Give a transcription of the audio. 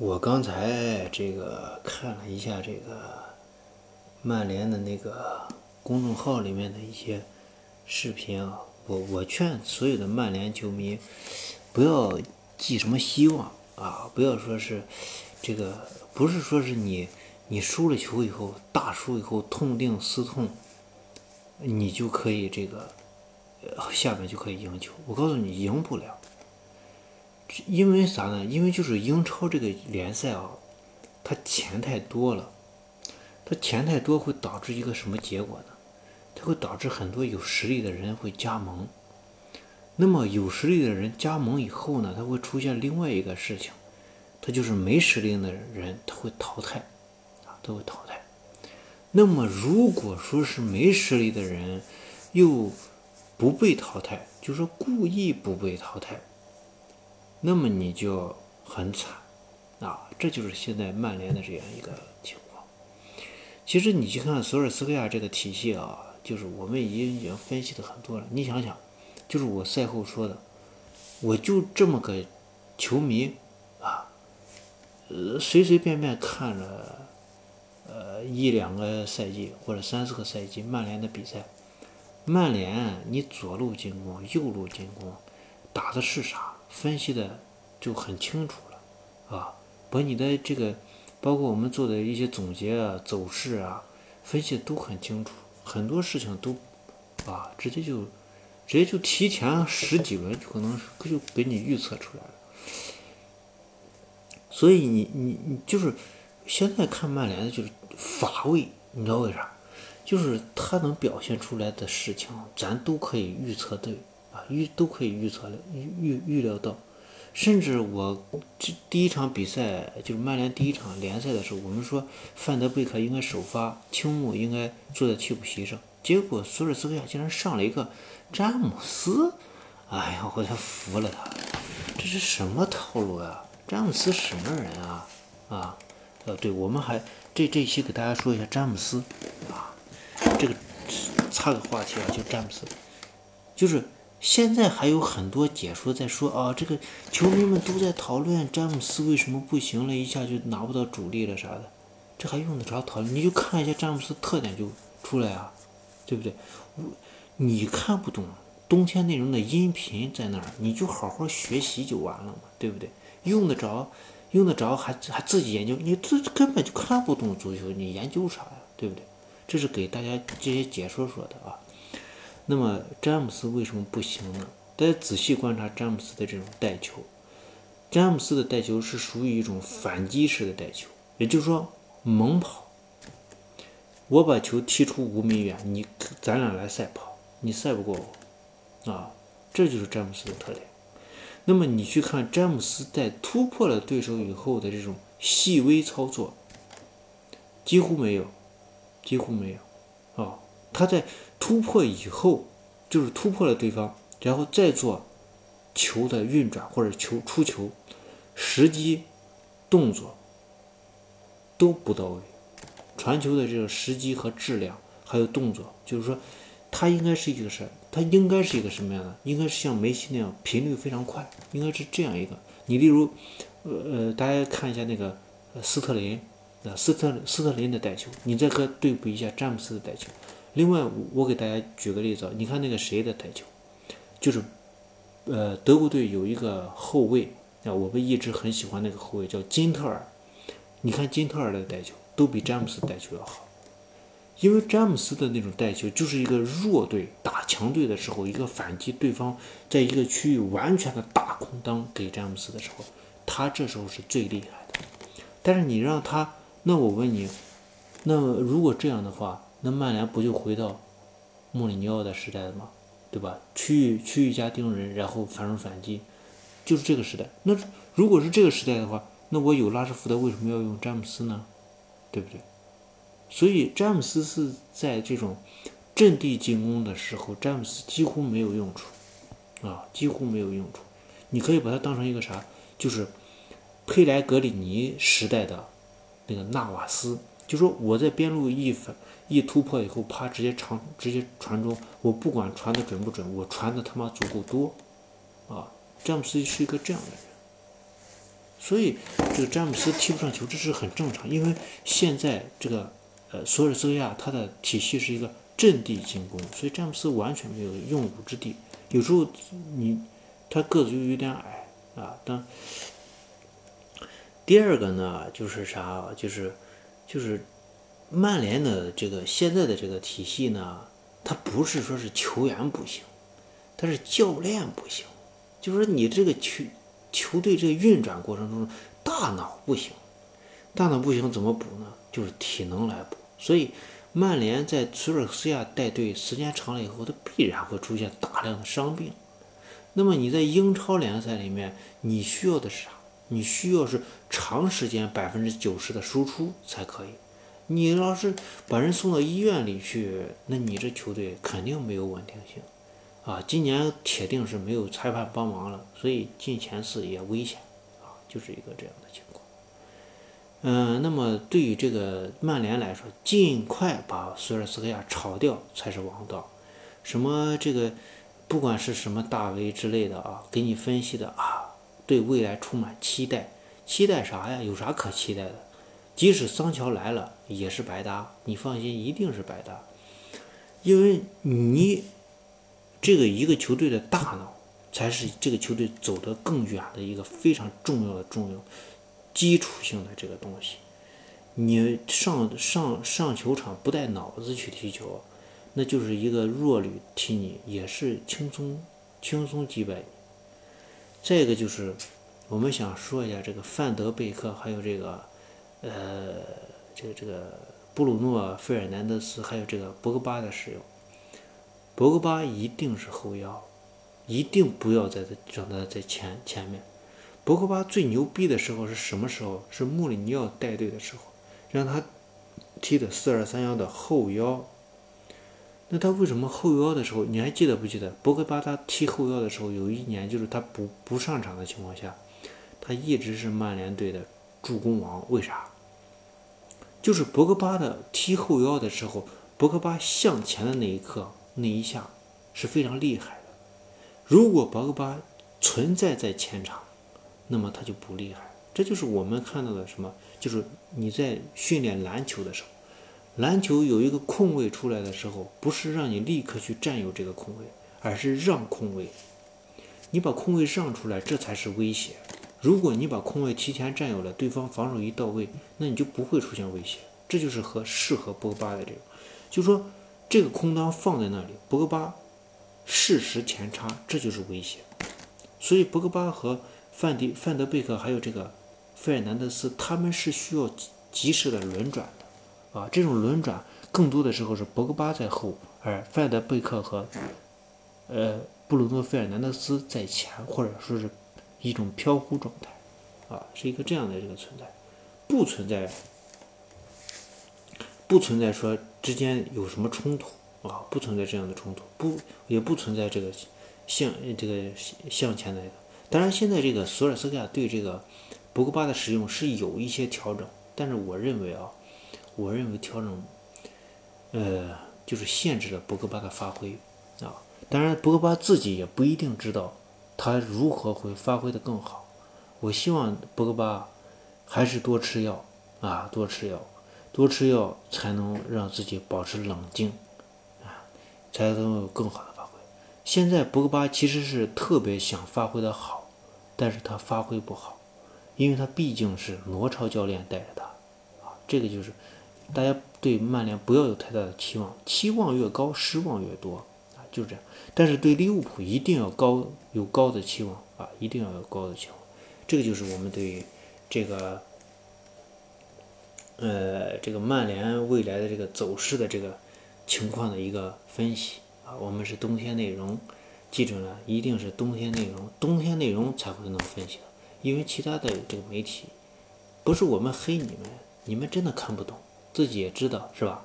我刚才这个看了一下这个曼联的那个公众号里面的一些视频啊，我我劝所有的曼联球迷不要寄什么希望啊，不要说是这个不是说是你你输了球以后大输以后痛定思痛，你就可以这个下面就可以赢球。我告诉你，赢不了。因为啥呢？因为就是英超这个联赛啊，它钱太多了，它钱太多会导致一个什么结果呢？它会导致很多有实力的人会加盟。那么有实力的人加盟以后呢，他会出现另外一个事情，他就是没实力的人他会淘汰，啊，都会淘汰。那么如果说是没实力的人又不被淘汰，就是说故意不被淘汰。那么你就很惨，啊，这就是现在曼联的这样一个情况。其实你去看索尔斯克亚这个体系啊，就是我们已经已经分析的很多了。你想想，就是我赛后说的，我就这么个球迷啊，呃，随随便便看了呃一两个赛季或者三四个赛季曼联的比赛，曼联你左路进攻、右路进攻打的是啥？分析的就很清楚了，啊，把你的这个，包括我们做的一些总结啊、走势啊，分析都很清楚，很多事情都，啊，直接就，直接就提前十几轮就可能就给你预测出来了。所以你你你就是现在看曼联的就是乏味，你知道为啥？就是他能表现出来的事情，咱都可以预测对。啊预都可以预测了，预预预料到，甚至我这第一场比赛就是曼联第一场联赛的时候，我们说范德贝克应该首发，青木应该坐在替补席上，结果索尔斯克亚竟然上了一个詹姆斯，哎呀，我才服了他，这是什么套路呀？詹姆斯什么人啊？啊，呃，对，我们还这这一期给大家说一下詹姆斯啊，这个插个话题啊，就詹姆斯，就是。现在还有很多解说在说啊，这个球迷们都在讨论詹姆斯为什么不行了，一下就拿不到主力了啥的，这还用得着讨论？你就看一下詹姆斯特点就出来啊，对不对？你看不懂冬天内容的音频在那儿，你就好好学习就完了嘛，对不对？用得着，用得着还还自己研究？你这根本就看不懂足球，你研究啥呀？对不对？这是给大家这些解说说的啊。那么詹姆斯为什么不行呢？大家仔细观察詹姆斯的这种带球，詹姆斯的带球是属于一种反击式的带球，也就是说猛跑。我把球踢出五米远，你咱俩来赛跑，你赛不过我，啊，这就是詹姆斯的特点。那么你去看詹姆斯在突破了对手以后的这种细微操作，几乎没有，几乎没有，啊。他在突破以后，就是突破了对方，然后再做球的运转或者球出球时机、动作都不到位，传球的这个时机和质量还有动作，就是说他应该是一个什？他应该是一个什么样的？应该是像梅西那样频率非常快，应该是这样一个。你例如，呃呃，大家看一下那个斯特林，呃斯特斯特林的带球，你再和对比一下詹姆斯的带球。另外，我给大家举个例子，你看那个谁的带球，就是，呃，德国队有一个后卫啊，我们一直很喜欢那个后卫叫金特尔。你看金特尔的带球都比詹姆斯带球要好，因为詹姆斯的那种带球就是一个弱队打强队的时候，一个反击对方在一个区域完全的大空当给詹姆斯的时候，他这时候是最厉害的。但是你让他，那我问你，那如果这样的话？那曼联不就回到穆里尼奥的时代了吗？对吧？区域区域加盯人，然后反手反击，就是这个时代。那如果是这个时代的话，那我有拉什福德，为什么要用詹姆斯呢？对不对？所以詹姆斯是在这种阵地进攻的时候，詹姆斯几乎没有用处啊，几乎没有用处。你可以把它当成一个啥？就是佩莱格里尼时代的那个纳瓦斯。就说我在边路一反一突破以后，啪，直接长直接传中，我不管传的准不准，我传的他妈足够多，啊，詹姆斯是一个这样的人，所以这个詹姆斯踢不上球，这是很正常。因为现在这个呃索尔斯克亚他的体系是一个阵地进攻，所以詹姆斯完全没有用武之地。有时候你他个子又有点矮啊。但第二个呢，就是啥？就是就是曼联的这个现在的这个体系呢，它不是说是球员不行，他是教练不行，就是说你这个球。球队这个运转过程中，大脑不行，大脑不行怎么补呢？就是体能来补。所以曼联在索尔斯亚带队时间长了以后，他必然会出现大量的伤病。那么你在英超联赛里面，你需要的是啥？你需要是长时间百分之九十的输出才可以。你要是把人送到医院里去，那你这球队肯定没有稳定性。啊，今年铁定是没有裁判帮忙了，所以进前四也危险，啊，就是一个这样的情况。嗯，那么对于这个曼联来说，尽快把索尔斯克亚炒掉才是王道。什么这个，不管是什么大 V 之类的啊，给你分析的啊，对未来充满期待，期待啥呀？有啥可期待的？即使桑乔来了也是白搭，你放心，一定是白搭，因为你。这个一个球队的大脑，才是这个球队走得更远的一个非常重要的重要基础性的这个东西。你上上上球场不带脑子去踢球，那就是一个弱旅踢你也是轻松轻松击败你。再一个就是我们想说一下这个范德贝克，还有这个呃这个这个布鲁诺费尔南德斯，还有这个博格巴的使用。博格巴一定是后腰，一定不要在让他在前前面。博格巴最牛逼的时候是什么时候？是穆里尼奥带队的时候，让他踢的四二三幺的后腰。那他为什么后腰的时候？你还记得不记得？博格巴他踢后腰的时候，有一年就是他不不上场的情况下，他一直是曼联队的助攻王。为啥？就是博格巴的踢后腰的时候，博格巴向前的那一刻。那一下是非常厉害的。如果博格巴存在在前场，那么他就不厉害。这就是我们看到的什么？就是你在训练篮球的时候，篮球有一个空位出来的时候，不是让你立刻去占有这个空位，而是让空位。你把空位让出来，这才是威胁。如果你把空位提前占有了，对方防守一到位，那你就不会出现威胁。这就是和适合博格巴的这个，就说。这个空当放在那里，博格巴适时前插，这就是威胁。所以博格巴和范迪、范德贝克还有这个费尔南德斯，他们是需要及时的轮转的啊。这种轮转更多的时候是博格巴在后，而范德贝克和呃布鲁诺·费尔南德斯在前，或者说是一种飘忽状态啊，是一个这样的这个存在，不存在。不存在说之间有什么冲突啊，不存在这样的冲突，不也不存在这个向这个向前的。当然，现在这个索尔斯克亚对这个博格巴的使用是有一些调整，但是我认为啊，我认为调整，呃，就是限制了博格巴的发挥啊。当然，博格巴自己也不一定知道他如何会发挥的更好。我希望博格巴还是多吃药啊，多吃药。多吃药才能让自己保持冷静，啊，才能有更好的发挥。现在博格巴其实是特别想发挥的好，但是他发挥不好，因为他毕竟是罗超教练带着他，啊，这个就是大家对曼联不要有太大的期望，期望越高失望越多，啊，就这样。但是对利物浦一定要高有高的期望，啊，一定要有高的期望。这个就是我们对这个。呃，这个曼联未来的这个走势的这个情况的一个分析啊，我们是冬天内容，记住了，一定是冬天内容，冬天内容才会能分析的，因为其他的这个媒体，不是我们黑你们，你们真的看不懂，自己也知道是吧？